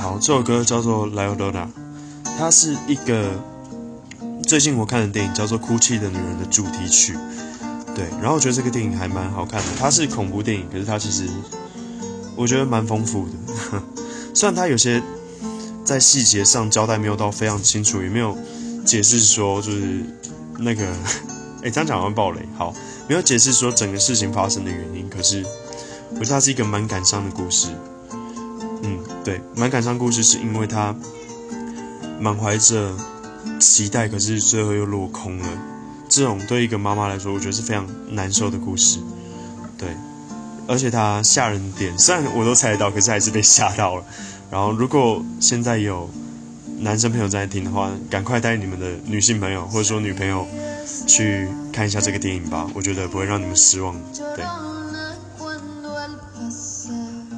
好，这首歌叫做《La Lola》，它是一个最近我看的电影叫做《哭泣的女人》的主题曲。对，然后我觉得这个电影还蛮好看的。它是恐怖电影，可是它其实我觉得蛮丰富的。虽然它有些在细节上交代没有到非常清楚，也没有解释说就是那个，哎，这样讲完暴雷。好，没有解释说整个事情发生的原因，可是我觉得它是一个蛮感伤的故事。嗯，对，蛮感伤故事是因为他满怀着期待，可是最后又落空了。这种对一个妈妈来说，我觉得是非常难受的故事。对，而且它吓人点，虽然我都猜得到，可是还是被吓到了。然后，如果现在有男生朋友在听的话，赶快带你们的女性朋友或者说女朋友去看一下这个电影吧，我觉得不会让你们失望。对。